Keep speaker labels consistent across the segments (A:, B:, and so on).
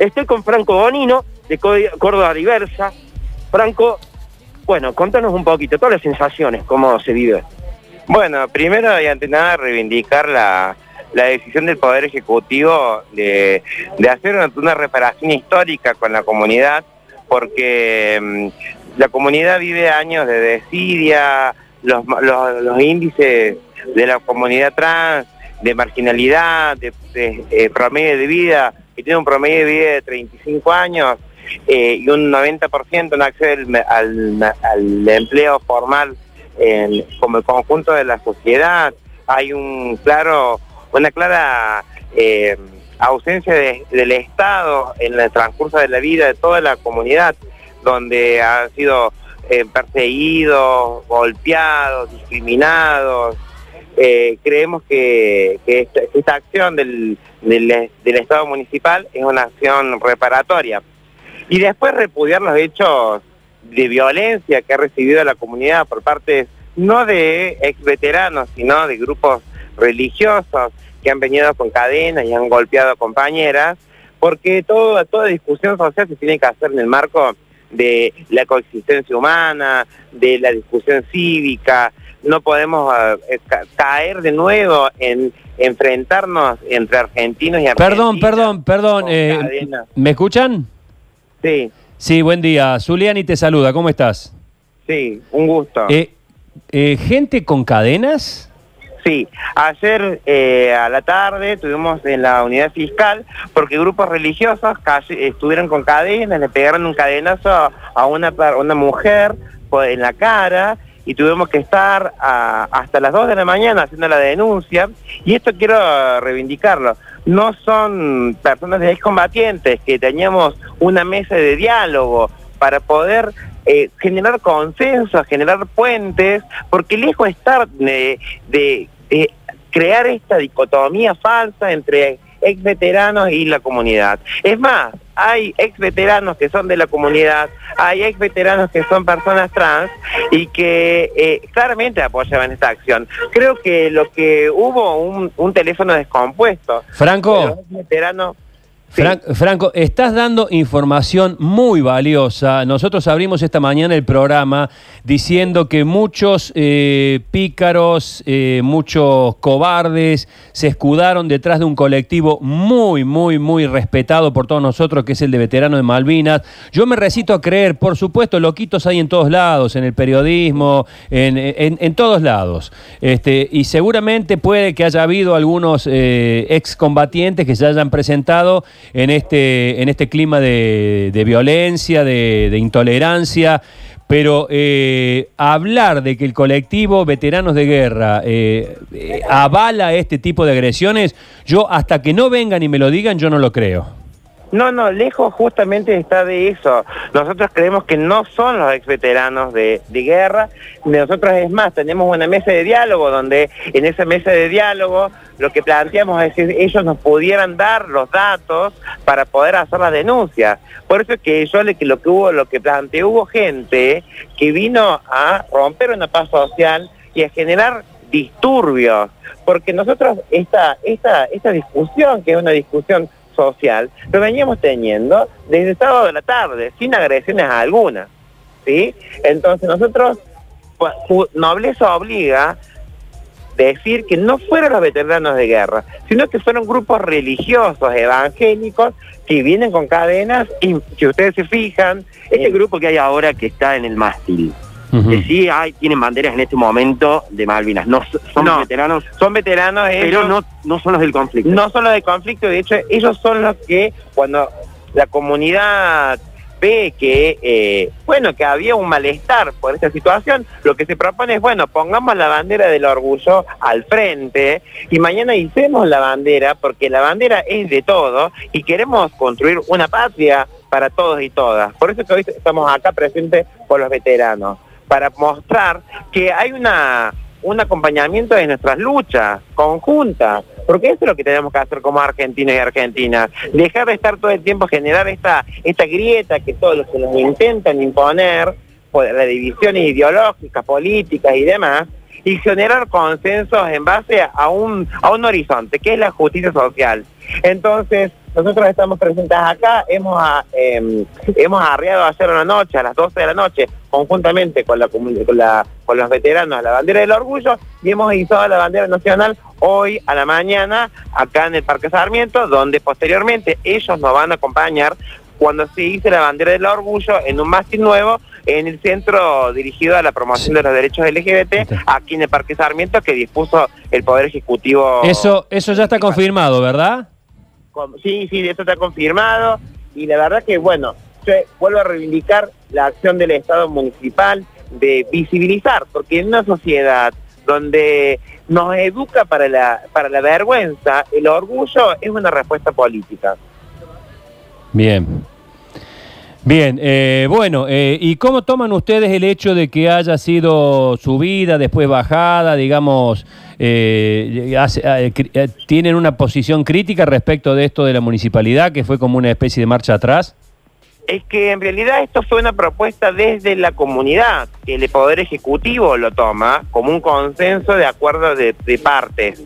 A: Estoy con Franco Bonino, de Córdoba Diversa. Franco, bueno, contanos un poquito, todas las sensaciones, cómo se vive.
B: Bueno, primero y ante nada reivindicar la, decisión del Poder Ejecutivo de, hacer una, reparación histórica con la comunidad, porque mm, la comunidad vive años de desidia, los, índices de la comunidad trans, de marginalidad, de, eh, promedio de vida, que tiene un promedio de vida de 35 años eh, y un 90% no accede al empleo formal como el conjunto de la sociedad, hay un claro, una clara eh, ausencia del Estado en el transcurso de la vida de toda la comunidad, donde han sido eh, perseguidos, golpeados, discriminados. Eh, creemos que, esta, acción del, del, Estado municipal es una acción reparatoria. Y después repudiar los hechos de violencia que ha recibido la comunidad por parte no de ex veteranos, sino de grupos religiosos que han venido con cadenas y han golpeado a compañeras, porque toda discusión social se tiene que hacer en el marco de la coexistencia humana, de la discusión cívica, no podemos eh, caer de nuevo en enfrentarnos entre argentinos y argentinos.
C: Perdón, perdón, perdón, eh, ¿me escuchan?
B: Sí.
C: Sí, buen día. Zuliani te saluda, ¿cómo estás?
B: Sí, un gusto.
C: Eh, eh, ¿Gente con cadenas?
B: Sí, ayer eh, a la tarde tuvimos en la unidad fiscal porque grupos religiosos estuvieron con cadenas, le pegaron un cadenazo a una, una mujer en la cara y tuvimos que estar hasta las 2 de la mañana haciendo la denuncia y esto quiero reivindicarlo. No son personas de excombatientes que teníamos una mesa de diálogo para poder eh, generar consenso, generar puentes, porque lejos de estar de, de, crear esta dicotomía falsa entre ex veteranos y la comunidad. Es más, hay ex veteranos que son de la comunidad, hay ex veteranos que son personas trans y que eh, claramente apoyaban esta acción. Creo que lo que hubo un, un teléfono descompuesto.
C: Franco. Franco, estás dando información muy valiosa. Nosotros abrimos esta mañana el programa diciendo que muchos eh, pícaros, eh, muchos cobardes se escudaron detrás de un colectivo muy, muy, muy respetado por todos nosotros, que es el de veteranos de Malvinas. Yo me recito a creer, por supuesto, loquitos hay en todos lados, en el periodismo, en, todos lados. Este, y seguramente puede que haya habido algunos eh, excombatientes que se hayan presentado en este, en este clima de, violencia, de, intolerancia. Pero eh, hablar de que el colectivo Veteranos de Guerra eh, eh, avala este tipo de agresiones, yo hasta que no vengan y me lo digan, yo no lo creo.
B: No, no, lejos justamente está de eso. Nosotros creemos que no son los ex veteranos de, guerra. Nosotros es más, tenemos una mesa de diálogo donde en esa mesa de diálogo lo que planteamos es que ellos nos pudieran dar los datos para poder hacer las denuncias. Por eso es que yo lo que hubo, lo que planteé, hubo gente que vino a romper una paz social y a generar disturbios. Porque nosotros esta, esta, esta discusión, que es una discusión social lo veníamos teniendo desde el sábado de la tarde, sin agresiones alguna. ¿sí? Entonces nosotros, nobleza obliga decir que no fueron los veteranos de guerra, sino que fueron grupos religiosos, evangélicos, que vienen con cadenas y si ustedes se fijan, este grupo que hay ahora que está en el mástil, que sí hay, tienen banderas en este momento de Malvinas. No son veteranos. Son veteranos, pero no, no son los del conflicto. No son los del conflicto, de hecho, ellos son los que cuando la comunidad ve que, eh, bueno, que había un malestar por esta situación, lo que se propone es, bueno, pongamos la bandera del orgullo al frente y mañana hicimos la bandera porque la bandera es de todo y queremos construir una patria para todos y todas. Por eso que hoy estamos acá presentes por los veteranos para mostrar que hay una, un acompañamiento de nuestras luchas conjuntas, porque eso es lo que tenemos que hacer como argentinos y argentinas, dejar de estar todo el tiempo, generar esta, esta grieta que todos los que nos intentan imponer, por las divisiones ideológicas, políticas y demás, y generar consensos en base a un, a un horizonte, que es la justicia social. Entonces, nosotros estamos presentes acá, hemos, ah, em, hemos arriado ayer una noche, a las 12 de la noche, conjuntamente con, la, con, la, con los veteranos la bandera del orgullo y hemos izado la bandera nacional hoy a la mañana acá en el Parque Sarmiento, donde posteriormente ellos nos van a acompañar cuando se hice la bandera del orgullo en un mástil nuevo en el centro dirigido a la promoción de los derechos LGBT, aquí en el Parque Sarmiento, que dispuso el Poder Ejecutivo.
C: Eso, eso ya está confirmado, ¿verdad?
B: Sí, sí, eso está confirmado. Y la verdad que, bueno, yo vuelvo a reivindicar la acción del Estado municipal de visibilizar, porque en una sociedad donde nos educa para la, para la vergüenza, el orgullo es una respuesta política.
C: Bien. Bien, eh, bueno, eh, ¿y cómo toman ustedes el hecho de que haya sido subida, después bajada, digamos, eh, tienen una posición crítica respecto de esto de la municipalidad, que fue como una especie de marcha atrás?
B: Es que en realidad esto fue una propuesta desde la comunidad, que el Poder Ejecutivo lo toma como un consenso de acuerdo de, de partes.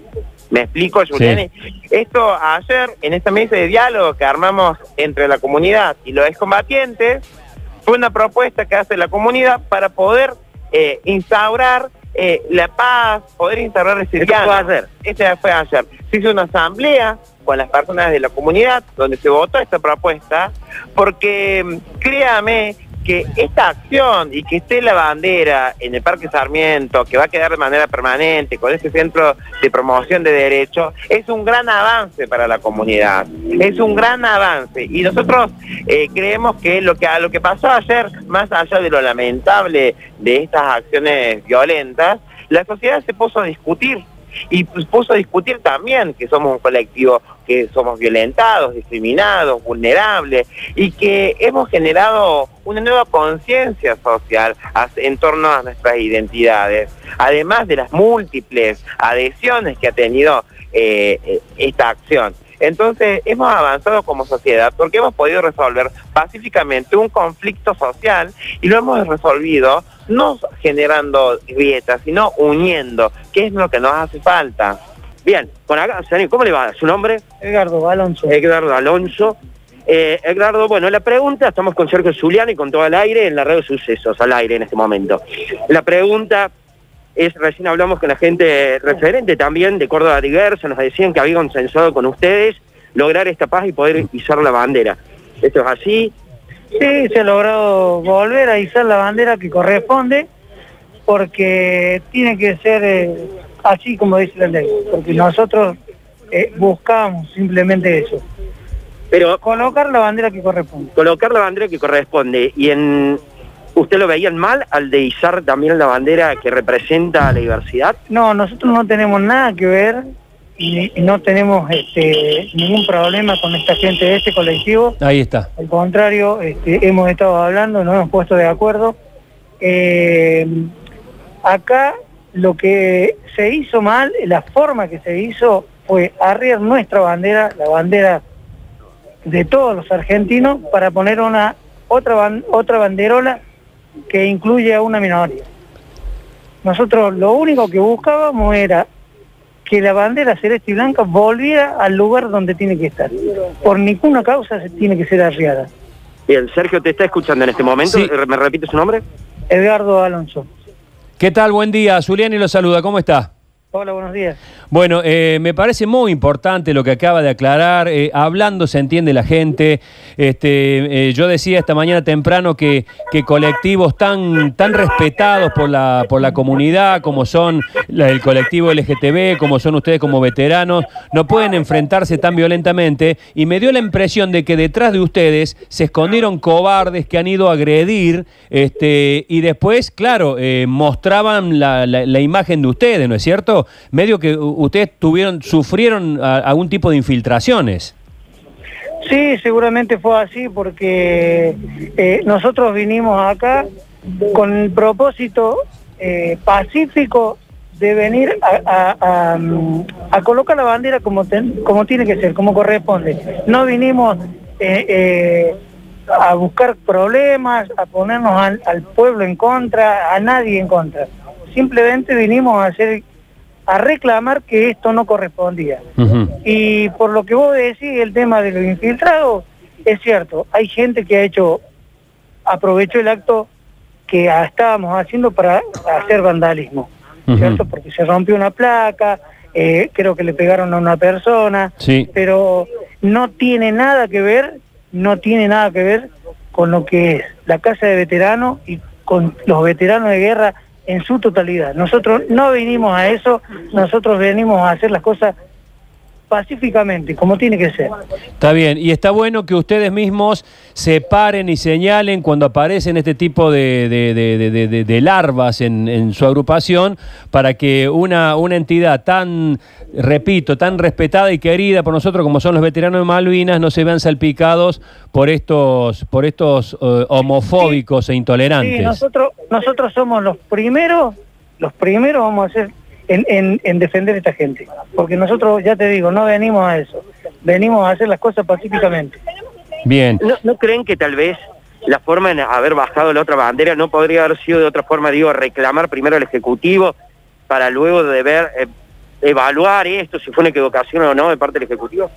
B: ¿Me explico, Julián? Esto ayer, en esta mesa de diálogo que armamos entre la comunidad y los excombatientes, fue una propuesta que hace la comunidad para poder eh, instaurar eh, la paz, poder instaurar el
A: ¿Esto fue ayer?
B: Este fue ayer. Se hizo una asamblea con las personas de la comunidad donde se votó esta propuesta, porque créame que esta acción y que esté la bandera en el Parque Sarmiento, que va a quedar de manera permanente con ese centro de promoción de derechos, es un gran avance para la comunidad, es un gran avance. Y nosotros eh, creemos que lo que, lo que pasó ayer, más allá de lo lamentable de estas acciones violentas, la sociedad se puso a discutir y puso a discutir también que somos un colectivo que somos violentados, discriminados, vulnerables y que hemos generado una nueva conciencia social en torno a nuestras identidades, además de las múltiples adhesiones que ha tenido eh, eh, esta acción. Entonces hemos avanzado como sociedad porque hemos podido resolver pacíficamente un conflicto social y lo hemos resolvido no generando grietas, sino uniendo, que es lo que nos hace falta. Bien, con acá, ¿cómo le va? ¿Su nombre?
D: Edgardo Alonso.
A: Edgardo Alonso. Eh, Edgardo, bueno, la pregunta, estamos con Sergio Zuliano y con todo el aire en la red de sucesos, al aire en este momento. La pregunta es, recién hablamos con la gente referente también de Córdoba Diversa, nos decían que había consensuado con ustedes lograr esta paz y poder izar la bandera. ¿Esto es así?
D: Sí, se ha logrado volver a izar la bandera que corresponde, porque tiene que ser eh, así como dice la ley, porque nosotros eh, buscamos simplemente eso.
A: Pero
D: colocar la bandera que corresponde.
A: Colocar la bandera que corresponde. Y en ¿Usted lo veían mal al de izar también la bandera que representa la diversidad?
D: No, nosotros no tenemos nada que ver y, no tenemos este, ningún problema con esta gente de este colectivo.
C: Ahí está.
D: Al contrario, este, hemos estado hablando, nos hemos puesto de acuerdo. Eh, acá lo que se hizo mal, la forma que se hizo fue arriar nuestra bandera, la bandera de todos los argentinos, para poner una otra, otra banderola que incluye a una minoría. Nosotros lo único que buscábamos era que la bandera celeste y blanca volviera al lugar donde tiene que estar. Por ninguna causa se tiene que ser arriada.
A: Bien, Sergio te está escuchando en este momento. ¿Me repite su nombre?
D: Edgardo Alonso.
C: ¿Qué tal? Buen día. Zuliani lo saluda. ¿Cómo está?
D: Hola, buenos días.
C: Bueno, eh, me parece muy importante lo que acaba de aclarar. Eh, hablando se entiende la gente. Este, eh, yo decía esta mañana temprano que, que colectivos tan, tan respetados por la, por la comunidad, como son el colectivo LGTB, como son ustedes como veteranos, no pueden enfrentarse tan violentamente. Y me dio la impresión de que detrás de ustedes se escondieron cobardes que han ido a agredir este, y después, claro, mostraban la, la imagen de ustedes, ¿no es cierto? Medio que ustedes tuvieron, sufrieron algún tipo de infiltraciones.
D: Sí, seguramente fue así porque eh, nosotros vinimos acá con el propósito eh, pacífico de venir a, colocar la bandera como, como tiene que ser, como corresponde. No vinimos eh, a buscar problemas, a ponernos al pueblo en contra, a nadie en contra. Simplemente vinimos a hacer a reclamar que esto no correspondía. Y por lo que vos decís, el tema de los infiltrados, es cierto, hay gente que ha hecho, aprovechó el acto que estábamos haciendo para hacer vandalismo, ¿cierto? Porque se rompió una placa, eh, creo que le pegaron a una persona,
C: sí.
D: pero no tiene nada que ver, no tiene nada que ver con lo que es la casa de veteranos y con los veteranos de guerra en su totalidad. Nosotros no venimos a eso, nosotros venimos a hacer las cosas pacíficamente, como tiene que ser.
C: Está bien, y está bueno que ustedes mismos separen y señalen cuando aparecen este tipo de, de, larvas en, su agrupación para que una, una entidad tan, repito, tan respetada y querida por nosotros como son los veteranos de Malvinas no se vean salpicados por estos, por estos eh, homofóbicos e intolerantes.
D: Sí, nosotros, nosotros somos los primeros, los primeros vamos a ser en, en, defender a esta gente. Porque nosotros, ya te digo, no venimos a eso. Venimos a hacer las cosas pacíficamente.
C: Bien.
A: ¿No, creen que tal vez la forma en haber bajado la otra bandera no podría haber sido de otra forma, digo, reclamar primero al Ejecutivo para luego de ver, eh, evaluar esto, si fue una equivocación o no de parte del Ejecutivo?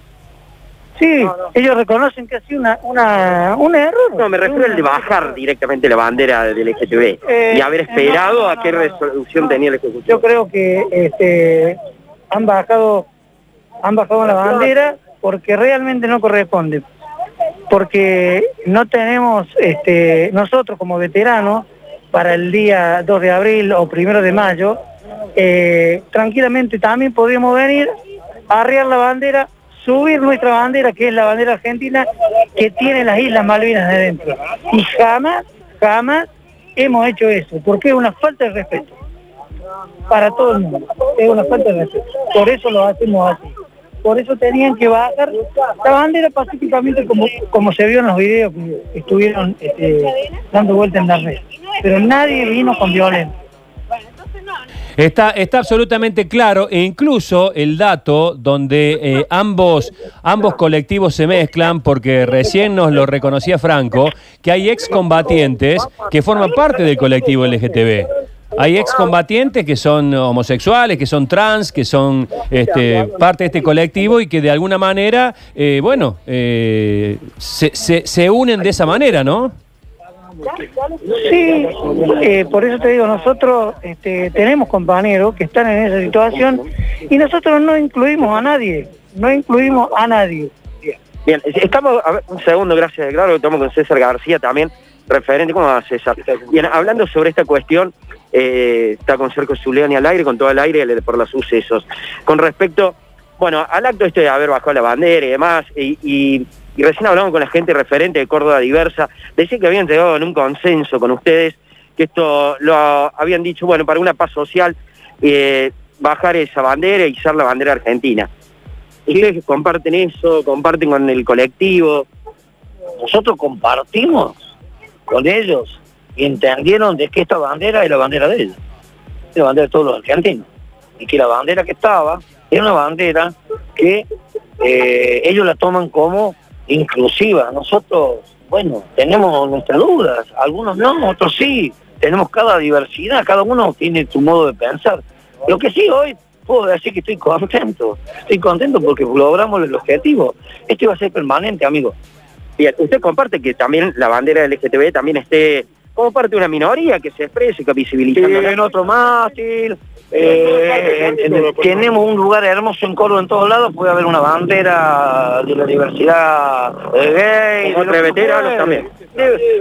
D: Sí, ellos reconocen que ha sido una, una, un error.
A: No, me refiero al de bajar directamente la bandera del LGTB eh, y haber esperado a qué resolución tenía el Ejecutivo.
D: Yo creo que este, han bajado han bajado la bandera porque realmente no corresponde. Porque no tenemos, este, nosotros como veteranos, para el día 2 de abril o 1 de mayo, eh, tranquilamente también podríamos venir a arriar la bandera subir nuestra bandera, que es la bandera argentina, que tiene las Islas Malvinas de dentro. Y jamás, jamás hemos hecho eso, porque es una falta de respeto para todo el mundo. Es una falta de respeto. Por eso lo hacemos así. Por eso tenían que bajar la bandera pacíficamente como, como se vio en los videos que estuvieron este, dando vuelta en la red. Pero nadie vino con violencia.
C: Está, está absolutamente claro e incluso el dato donde eh, ambos, ambos colectivos se mezclan, porque recién nos lo reconocía Franco, que hay excombatientes que forman parte del colectivo LGTB. Hay excombatientes que son homosexuales, que son trans, que son este, parte de este colectivo y que de alguna manera, eh, bueno, eh, se, se, se unen de esa manera, ¿no?
D: Sí, eh, por eso te digo, nosotros este, tenemos compañeros que están en esa situación y nosotros no incluimos a nadie, no incluimos a nadie.
A: Bien, estamos, un segundo, gracias, claro, estamos con César García también, referente, ¿cómo va César? Bien, hablando sobre esta cuestión, eh, está con Sergio Zuleani al aire, con todo el aire por los sucesos. Con respecto, bueno, al acto este de haber bajado la bandera y demás, y y recién hablamos con la gente referente de Córdoba Diversa, decían que habían llegado en un consenso con ustedes, que esto lo habían dicho, bueno, para una paz social, eh, bajar esa bandera y usar la bandera argentina. ¿Ustedes comparten eso? ¿Comparten con el colectivo?
E: Nosotros compartimos con ellos y entendieron de que esta bandera es la bandera de ellos, es la bandera de todos los argentinos. Y que la bandera que estaba era una bandera que eh, ellos la toman como inclusiva. Nosotros, bueno, tenemos nuestras dudas, algunos no, otros sí, tenemos cada diversidad, cada uno tiene su modo de pensar. Lo que sí hoy puedo decir que estoy contento, estoy contento porque logramos el objetivo. Esto iba a ser permanente, amigo.
A: Bien, usted comparte que también la bandera del LGTB también esté como parte de una minoría que se exprese, que visibiliza.
E: en otro mástil, eh, tenemos un lugar hermoso en Córdoba en todos lados, puede haber una bandera de la diversidad gay,
A: de veteranos también.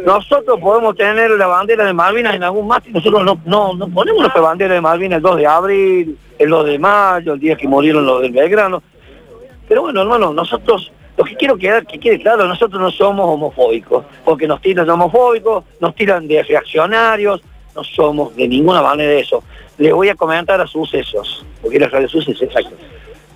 E: Nosotros podemos tener la bandera de Malvinas en algún mástil, nosotros no, no, no ponemos la bandera de Malvinas el 2 de abril, el 2 de mayo, el día que murieron los del Belgrano. Pero bueno, hermano, nosotros lo que quiero quedar, que quede claro, nosotros no somos homofóbicos, porque nos tiran de homofóbicos, nos tiran de reaccionarios, no somos de ninguna manera de eso. Le voy a comentar a sucesos, porque la radio sucesos exacto,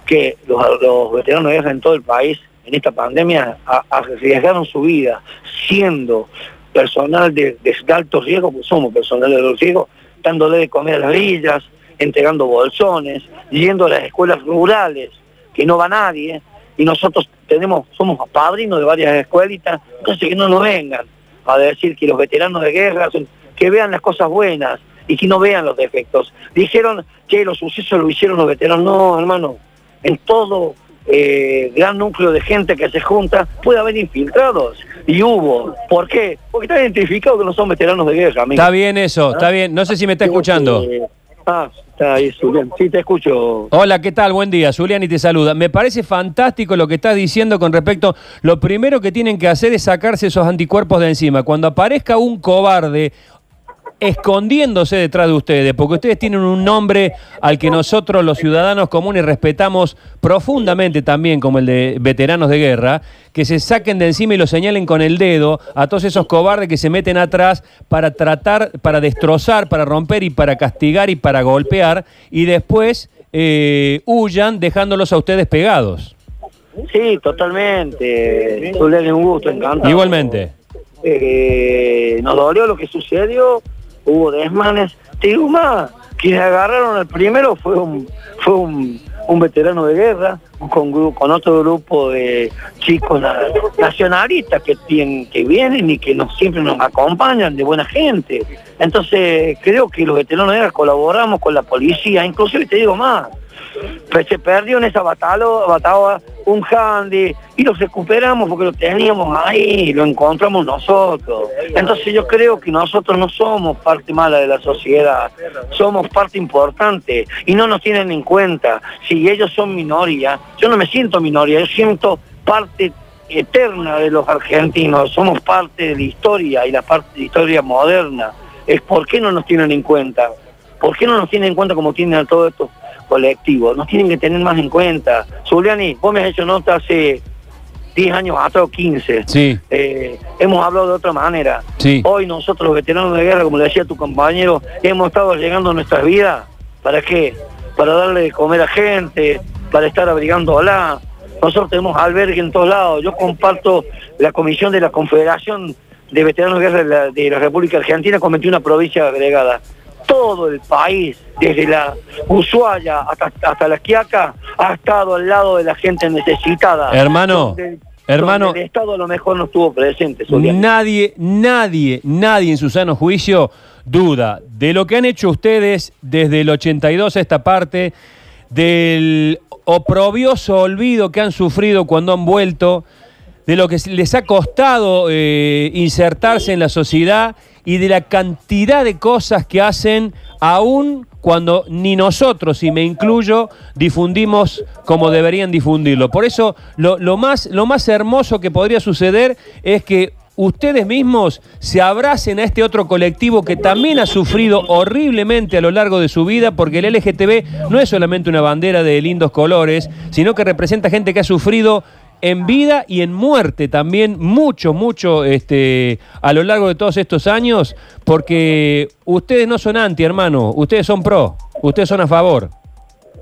E: que los, veteranos de guerra en todo el país en esta pandemia arriesgaron su vida siendo personal de, alto riesgo, somos personal de alto riesgo, dándole de comer a las villas, entregando bolsones, yendo a las escuelas rurales, que no va nadie, y nosotros tenemos, somos padrinos de varias escuelitas, entonces que no nos vengan a decir que los veteranos de guerra, que vean las cosas buenas, y que no vean los defectos. Dijeron que los sucesos lo hicieron los veteranos. No, hermano, en todo eh, gran núcleo de gente que se junta puede haber infiltrados. Y hubo. ¿Por qué? Porque está identificado que no son veteranos de guerra. Amigo.
C: Está bien eso, está bien. No sé si me está escuchando.
E: Ah, está ahí, Zulian. Sí, te escucho.
C: Hola, ¿qué tal? Buen día. Zulian y te saluda. Me parece fantástico lo que estás diciendo con respecto. Lo primero que tienen que hacer es sacarse esos anticuerpos de encima. Cuando aparezca un cobarde escondiéndose detrás de ustedes, porque ustedes tienen un nombre al que nosotros los ciudadanos comunes respetamos profundamente también, como el de veteranos de guerra, que se saquen de encima y lo señalen con el dedo a todos esos cobardes que se meten atrás para tratar, para destrozar, para romper y para castigar y para golpear, y después eh, huyan dejándolos a ustedes pegados.
E: Sí, totalmente. un gusto, encantado.
C: Igualmente.
E: Eh, nos dolió lo que sucedió hubo desmanes. Te digo más, quienes agarraron al primero fue un, fue un, veterano de guerra, con, con otro grupo de chicos nacionalistas que, tienen, que vienen y que nos, siempre nos acompañan, de buena gente. Entonces creo que los veteranos de guerra colaboramos con la policía, inclusive te digo más, se perdió en esa batalla, batalla un handy y lo recuperamos porque lo teníamos ahí, lo encontramos nosotros. Entonces yo creo que nosotros no somos parte mala de la sociedad, somos parte importante y no nos tienen en cuenta. Si ellos son minoría, yo no me siento minoría, yo siento parte eterna de los argentinos, somos parte de la historia y la parte de la historia moderna. Es por qué no nos tienen en cuenta. ¿Por qué no nos tienen en cuenta como tienen a todos estos colectivos, nos tienen que tener más en cuenta. Zuliani, vos me has hecho nota hace 10 años atrás o 15.
C: Sí.
E: Eh, hemos hablado de otra manera.
C: Sí.
E: Hoy nosotros los veteranos de guerra, como le decía tu compañero, hemos estado llegando a nuestras vidas. ¿Para qué? Para darle de comer a gente, para estar abrigándola. Nosotros tenemos albergue en todos lados. Yo comparto la comisión de la Confederación de Veteranos de Guerra de la, de la República Argentina con 21 provincias agregadas todo el país, desde la Ushuaia hasta, hasta la Quiaca, ha estado al lado de la gente necesitada.
C: Hermano, hermano.
E: el Estado a lo mejor no estuvo presente.
C: Nadie, nadie, nadie en su sano juicio duda de lo que han hecho ustedes desde el 82 a esta parte, del oprobioso olvido que han sufrido cuando han vuelto, de lo que les ha costado eh, insertarse en la sociedad y de la cantidad de cosas que hacen aún cuando ni nosotros, y me incluyo, difundimos como deberían difundirlo. Por eso lo, más, lo más hermoso que podría suceder es que ustedes mismos se abracen a este otro colectivo que también ha sufrido horriblemente a lo largo de su vida, porque el LGTB no es solamente una bandera de lindos colores, sino que representa gente que ha sufrido en vida y en muerte también, mucho, mucho este, a lo largo de todos estos años, porque ustedes no son anti, hermano, ustedes son pro, ustedes son a favor.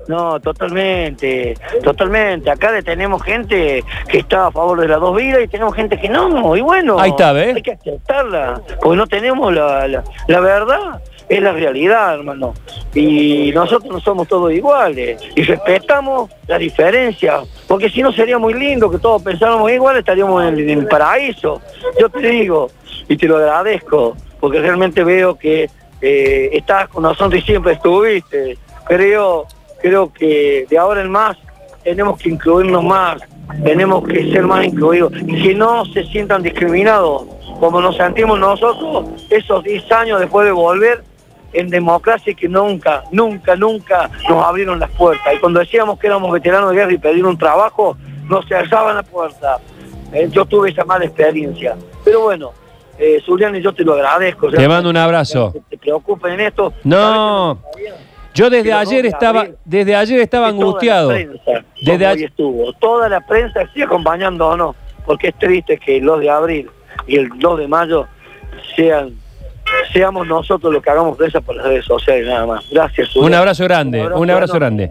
E: No, totalmente, totalmente. Acá tenemos gente que está a favor de las dos vidas y tenemos gente que no, y bueno,
C: Ahí está, ¿ves?
E: hay que aceptarla, porque no tenemos la, la, la verdad es la realidad, hermano. Y nosotros no somos todos iguales y respetamos la diferencia, porque si no sería muy lindo que todos pensáramos igual, estaríamos en el, paraíso. Yo te digo, y te lo agradezco, porque realmente veo que eh, estás con nosotros y siempre estuviste. Creo, creo que de ahora en más tenemos que incluirnos más, tenemos que ser más incluidos y que no se sientan discriminados como nos sentimos nosotros esos 10 años después de volver en democracia que nunca, nunca, nunca nos abrieron las puertas. Y cuando decíamos que éramos veteranos de guerra y pedir un trabajo, nos cerraban la puerta. Eh, yo tuve esa mala experiencia. Pero bueno, eh, y yo te lo agradezco.
C: Te mando un abrazo.
E: te preocupen en esto.
C: No. Yo desde ayer estaba, desde ayer estaba angustiado.
E: desde ayer estuvo. Toda la prensa o no, porque es triste que el 2 de abril y el 2 de mayo sean seamos nosotros los que hagamos presa por las redes sociales nada más. Gracias.
C: Un abrazo grande, un abrazo grande.